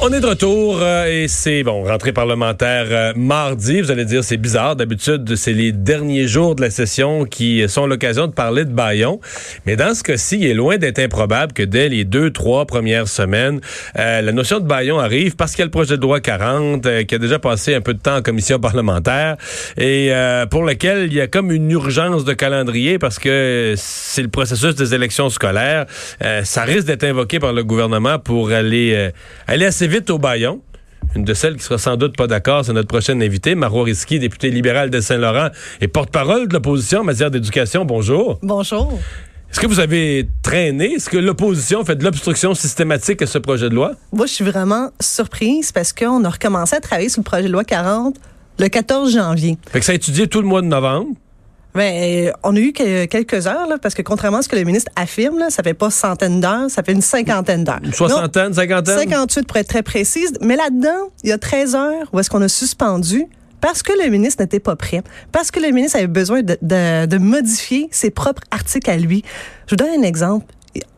On est de retour euh, et c'est bon, rentrée parlementaire euh, mardi. Vous allez dire c'est bizarre. D'habitude, c'est les derniers jours de la session qui sont l'occasion de parler de Bayon. Mais dans ce cas-ci, il est loin d'être improbable que dès les deux, trois premières semaines, euh, la notion de Bayon arrive parce qu'il y a le projet de loi 40 euh, qui a déjà passé un peu de temps en commission parlementaire et pour lequel il y a comme une urgence de calendrier parce que c'est le processus des élections scolaires. Ça risque d'être invoqué par le gouvernement pour aller, aller assez vite au Bayon. Une de celles qui sera sans doute pas d'accord, c'est notre prochaine invitée, Marois Risky, députée libérale de Saint-Laurent et porte-parole de l'opposition en matière d'éducation. Bonjour. Bonjour. Est-ce que vous avez traîné? Est-ce que l'opposition fait de l'obstruction systématique à ce projet de loi? Moi, je suis vraiment surprise parce qu'on a recommencé à travailler sur le projet de loi 40 le 14 janvier. Fait que ça a étudié tout le mois de novembre. Mais euh, on a eu que- quelques heures, là, parce que contrairement à ce que le ministre affirme, là, ça fait pas centaine d'heures, ça fait une cinquantaine d'heures. Une soixantaine, cinquantaine? 58 pour être très précise. Mais là-dedans, il y a 13 heures où est-ce qu'on a suspendu parce que le ministre n'était pas prêt, parce que le ministre avait besoin de, de- de modifier ses propres articles à lui. Je vous donne un exemple.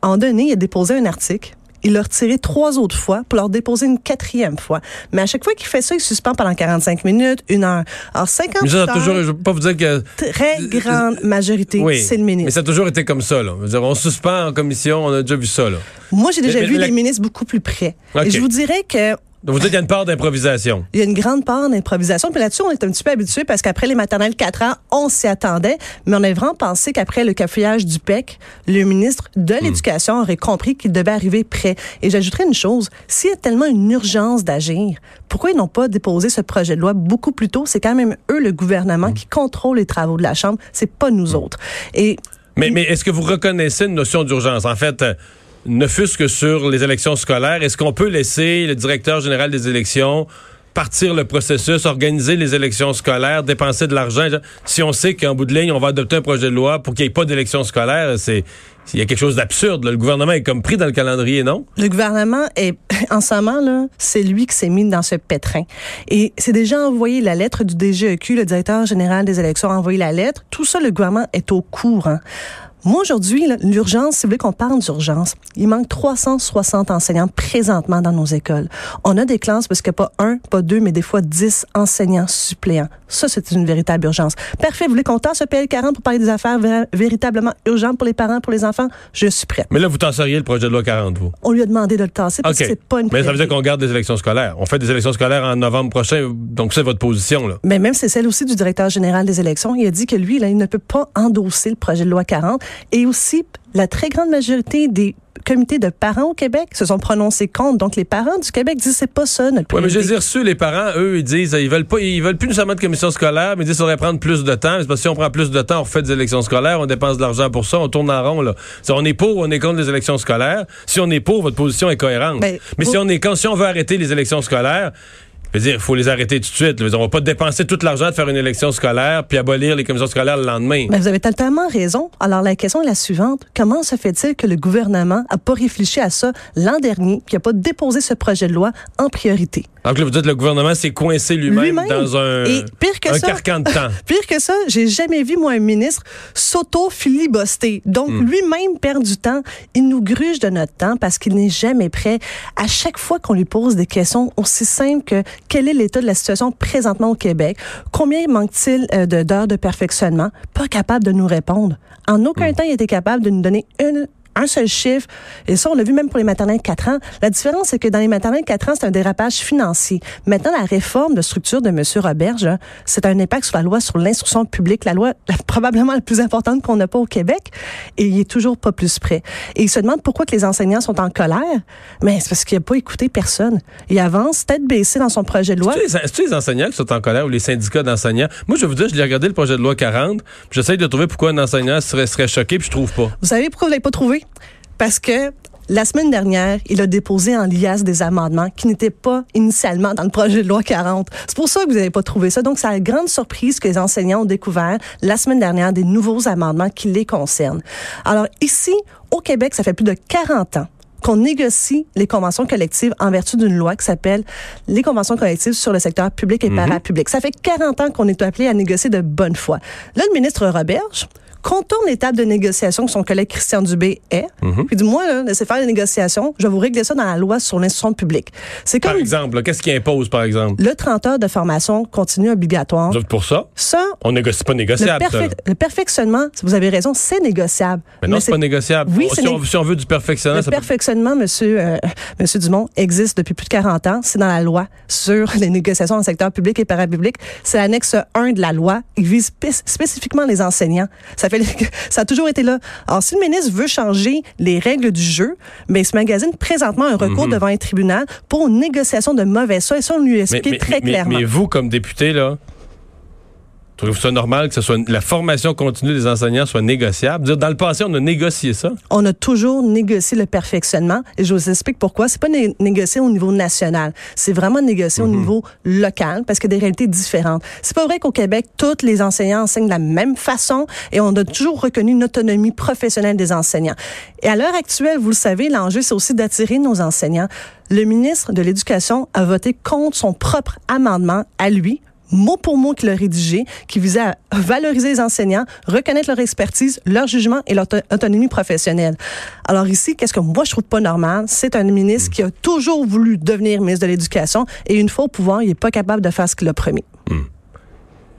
En donné, il a déposé un article. Il l'a retiré trois autres fois pour leur déposer une quatrième fois. Mais à chaque fois qu'il fait ça, il suspend pendant 45 minutes, une heure. Alors, 58 Mais ça heures, toujours, je veux pas vous dire que. très grande majorité, Oui. c'est le Mais ministre. ça a toujours été comme ça, là. Dire, on suspend en commission, on a déjà vu ça, là. Moi, j'ai déjà Mais- mais vu la- des ministres beaucoup plus près. Et je vous dirais que Donc, vous dites qu'il y a une part d'improvisation. Il y a une grande part d'improvisation. Puis là-dessus, on est un petit peu habitué parce qu'après les maternelles 4 ans, on s'y attendait. Mais on a vraiment pensé qu'après le cafouillage du PEC, le ministre de l'Éducation aurait compris qu'il devait arriver prêt. Et j'ajouterais une chose. S'il y a tellement une urgence d'agir, pourquoi ils n'ont pas déposé ce projet de loi beaucoup plus tôt? C'est quand même eux, le gouvernement, qui contrôle les travaux de la Chambre. C'est pas nous autres. Et Mais, mais est-ce que vous reconnaissez une notion d'urgence? En fait, euh, ne fût-ce que sur les élections scolaires, est-ce qu'on peut laisser le directeur général des élections partir le processus, organiser les élections scolaires, dépenser de l'argent? Si on sait qu'en bout de ligne, on va adopter un projet de loi pour qu'il n'y ait pas d'élections scolaires, c'est il y a quelque chose d'absurde. Le gouvernement est comme pris dans le calendrier, non? Le gouvernement est, en ce moment, c'est lui qui s'est mis dans ce pétrin. Et c'est déjà envoyé la lettre du DGEQ, le directeur général des élections a envoyé la lettre. Tout ça, le gouvernement est au courant. Moi, aujourd'hui, l'urgence, si vous voulez qu'on parle d'urgence, il manque 360 enseignants présentement dans nos écoles. On a des classes parce qu'il n'y a pas un, pas deux, mais des fois 10 enseignants suppléants. Ça, c'est une véritable urgence. Parfait, vous voulez qu'on tasse ce PL40 pour parler des affaires vé- véritablement urgentes pour les parents, pour les enfants? Je suis prête. Mais là, vous tasseriez le projet de loi 40, vous. On lui a demandé de le tasser parce OK. que c'est pas une Mais ça veut dire qu'on garde des élections scolaires. On fait des élections scolaires en novembre prochain, donc c'est votre position, là. Mais même c'est celle aussi du directeur général des élections. Il a dit que lui, là, il ne peut pas endosser le projet de loi 40. Et aussi, la très grande majorité des comités de parents au Québec se sont prononcés contre. Donc, les parents du Québec disent c'est pas ça notre Oui, mais priorité. j'ai reçu les parents, eux, ils disent, ils veulent pas, ils veulent plus nécessairement de commission scolaire, mais ils disent ça devrait prendre plus de temps. C'est parce que si on prend plus de temps, on refait des élections scolaires, on dépense de l'argent pour ça, on tourne en rond, là. Si on est pour ou on est contre les élections scolaires. Si on est pour, votre position est cohérente. Ben, mais vous- si on est quand, si on veut arrêter les élections scolaires, je dire, il faut les arrêter tout de suite. dire, On va pas dépenser tout l'argent de faire une élection scolaire puis abolir les commissions scolaires le lendemain. Mais vous avez totalement raison. Alors, la question est la suivante. Comment se fait-il que le gouvernement a pas réfléchi à ça l'an dernier puis a pas déposé ce projet de loi en priorité? Donc là, vous dites que le gouvernement s'est coincé lui-même dans un, Et pire que un ça- carcan de temps. Pire que ça, j'ai jamais vu, moi, un ministre s'auto-filibuster. Donc, Hmm. lui-même perd du temps. Il nous gruge de notre temps parce qu'il n'est jamais prêt. À chaque fois qu'on lui pose des questions aussi simples que quel est l'état de la situation présentement au Québec, combien manque-t-il euh, d'heures de perfectionnement, pas capable de nous répondre. En Hmm. aucun temps, il était capable de nous donner une un seul chiffre. Et ça, on l'a vu même pour les maternelles 4 ans. La différence, c'est que dans les maternelles 4 ans, c'est un dérapage financier. Maintenant, la réforme de structure de M. Roberge, là, c'est un impact sur la loi sur l'instruction publique, la loi la- probablement la plus importante qu'on n'a pas au Québec, et il est toujours pas plus près. Et il se demande pourquoi que les enseignants sont en colère. Mais c'est parce qu'il n'a pas écouté personne. Il avance tête baissée dans son projet de loi. C'est-tu les, les enseignants qui sont en colère ou les syndicats d'enseignants? Moi, je vais vous dire, je l'ai regardé le projet de loi 40, puis j'essaye de trouver pourquoi un enseignant serait, serait choqué, puis je trouve pas. Vous savez pourquoi vous l'avez pas trouvé? Parce que la semaine dernière, il a déposé en liasse des amendements qui n'étaient pas initialement dans le projet de loi 40. C'est pour ça que vous n'avez pas trouvé ça. Donc, c'est la grande surprise que les enseignants ont découvert la semaine dernière des nouveaux amendements qui les concernent. Alors, ici, au Québec, ça fait plus de 40 ans qu'on négocie les conventions collectives en vertu d'une loi qui s'appelle les conventions collectives sur le secteur public et parapublic. Ça fait 40 ans qu'on est appelé à négocier de bonne foi. Là, le ministre Roberge contourne l'étape de négociation que son collègue Christian Dubé est. Puis du moins, là, laissez faire les négociations. Je vais vous régler ça dans la loi sur l'instruction publique. C'est Par comme exemple, là, qu'est-ce qui impose, par exemple? le 30 heures de formation continue obligatoire. Vous êtes pour ça? Ça, On négocie pas le, négociable, ça. perfec- le perfectionnement, vous avez raison, c'est négociable. Mais non, c'est pas négociable. Oui, si, on, si on veut du perfectionnement, Le ça peut- perfectionnement, monsieur, euh, monsieur Dumont, existe depuis plus de 40 ans. C'est dans la loi sur les négociations dans le secteur public et parapublic. C'est l'annexe 1 de la loi. Il vise spé- spécifiquement les enseignants. Ça fait, ça a toujours été là. Alors, si le ministre veut changer les règles du jeu, mais il se magasine présentement un recours devant un tribunal pour une négociation de mauvaise foi. Et ça, on lui Mhm. Mais, explique mais- très mais- clairement. mais vous, comme député, là, trouvez-vous ça normal que ce soit la formation continue des enseignants soit négociable? Dire, dans le passé, on a négocié ça. on a toujours négocié le perfectionnement et je vous explique pourquoi. C'est pas né- négocié au niveau national, c'est vraiment négocié au niveau local parce qu'il y a des réalités différentes. C'est pas vrai qu'au Québec tous les enseignants enseignent de la même façon et on a toujours reconnu une autonomie professionnelle des enseignants. Et à l'heure actuelle, vous le savez, l'enjeu c'est aussi d'attirer nos enseignants. Le ministre de l'Éducation a voté contre son propre amendement à lui mot pour mot qu'il a rédigé, qui visait à valoriser les enseignants, reconnaître leur expertise, leur jugement et leur auto- autonomie professionnelle. Alors ici, qu'est-ce que moi je trouve pas normal, c'est un ministre qui a toujours voulu devenir ministre de l'Éducation et une fois au pouvoir, il est pas capable de faire ce qu'il a promis.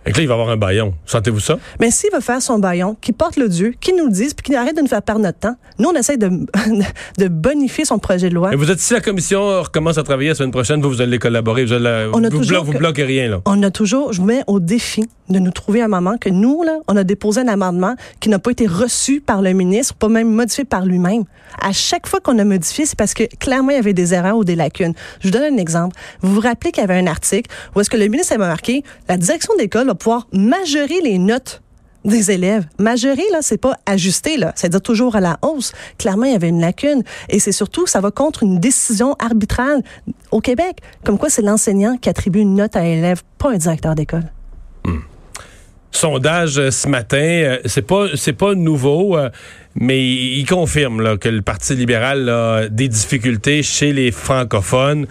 Et que là, il va avoir un baillon. Sentez-vous ça? Mais s'il veut faire son baillon, qu'il porte le Dieu, qu'il nous le dise, puis qu'il arrête de nous faire perdre notre temps. Nous, on essaie de, de bonifier son projet de loi. Et vous êtes, si la commission recommence à travailler la semaine prochaine, vous, vous allez collaborer. Vous, allez- On a vous, toujours blo- vous que- bloquez rien, là. on a toujours, je vous mets au défi de nous trouver un moment que nous, là, on a déposé un amendement qui n'a pas été reçu par le ministre, pas même modifié par lui-même. À chaque fois qu'on a modifié, c'est parce que clairement, il y avait des erreurs ou des lacunes. Je vous donne un exemple. Vous vous rappelez qu'il y avait un article où est-ce que le ministre avait marqué la direction d'école va pouvoir majorer les notes des élèves. Majorer, là, c'est pas ajuster, là. C'est-à-dire toujours à la hausse. Clairement, il y avait une lacune. Et c'est surtout, ça va contre une décision arbitrale au Québec. Comme quoi, c'est l'enseignant qui attribue une note à l'élève, pas un directeur d'école. Sondage euh, ce matin, euh, c'est pas c'est pas nouveau, euh, mais il confirme là, que le Parti libéral a des difficultés chez les francophones.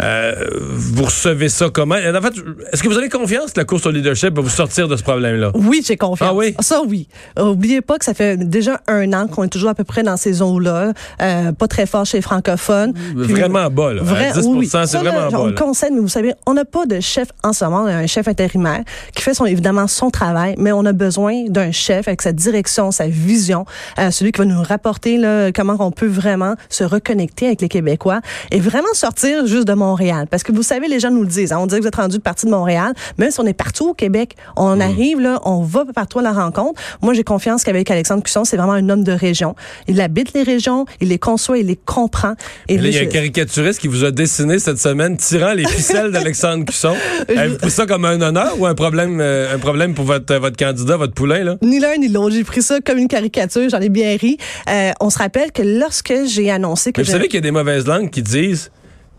Euh, vous recevez ça comment? En fait, est-ce que vous avez confiance que la course au leadership va vous sortir de ce problème-là? Oui, j'ai confiance. Ah oui? Ça, oui. Euh, Oubliez pas que ça fait déjà un an qu'on est toujours à peu près dans ces eaux-là. Euh, pas très fort chez les francophones. Puis- Vraiment bas, là. Vrai- À 10 oui, c'est vraiment On bas. le là. conseille, mais vous savez, on n'a pas de chef en ce moment. On a un chef intérimaire qui fait son, évidemment son travail, mais on a besoin d'un chef avec sa direction, sa vision, euh, celui qui va nous rapporter là, comment on peut vraiment se reconnecter avec les Québécois et vraiment sortir juste de Montréal. Parce que vous savez, les gens nous le disent. hein, on dit que vous êtes rendu de partie de Montréal, même si on est partout au Québec, on Mm. arrive là, on va partout à la rencontre. Moi, j'ai confiance qu'avec Alexandre Cusson, c'est vraiment un homme de région. Il habite les régions, il les conçoit, il les comprend. Et là, il y a un je- caricaturiste qui vous a dessiné cette semaine tirant les ficelles d'Alexandre Cusson. Avez-vous pris ça comme un honneur ou un problème, euh, un problème pour votre, votre candidat, votre poulain, là? Ni l'un ni l'autre. J'ai pris ça comme une caricature. J'en ai bien ri. Euh, on se rappelle que lorsque j'ai annoncé que Mais vous savez qu'il y a des mauvaises langues qui disent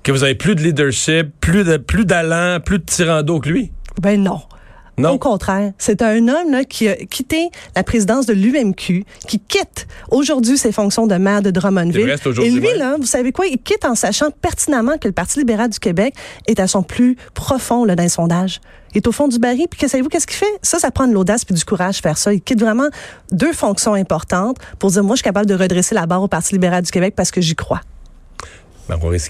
que vous avez plus de leadership, plus de plus d'allant, plus de tirant d'eau que lui. ben non. Non. Au contraire, c'est un homme là, qui a quitté la présidence de l'UMQ, qui quitte aujourd'hui ses fonctions de maire de Drummondville. Et lui, là, vous savez quoi, il quitte en sachant pertinemment que le Parti libéral du Québec est à son plus profond là, dans les sondages. Il est au fond du baril, puis que savez-vous qu'est-ce qu'il fait? Ça, ça prend de l'audace puis du courage faire ça. Il quitte vraiment deux fonctions importantes pour dire, moi, je suis capable de redresser la barre au Parti libéral du Québec parce que j'y crois.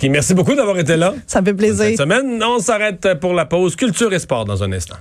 Merci beaucoup d'avoir été là. Ça me fait plaisir. Cette semaine, on s'arrête pour la pause. Culture et sport dans un instant.